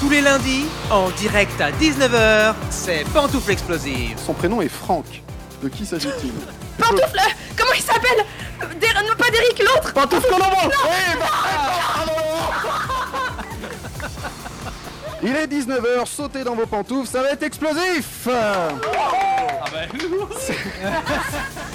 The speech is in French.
Tous les lundis, en direct à 19h, c'est Pantoufle Explosive. Son prénom est Franck. De qui s'agit-il Pantoufle Comment il s'appelle euh, Pas Derrick, l'autre Pantoufle Colombo bah, ah, Il est 19h, sautez dans vos pantoufles, ça va être explosif ah bah.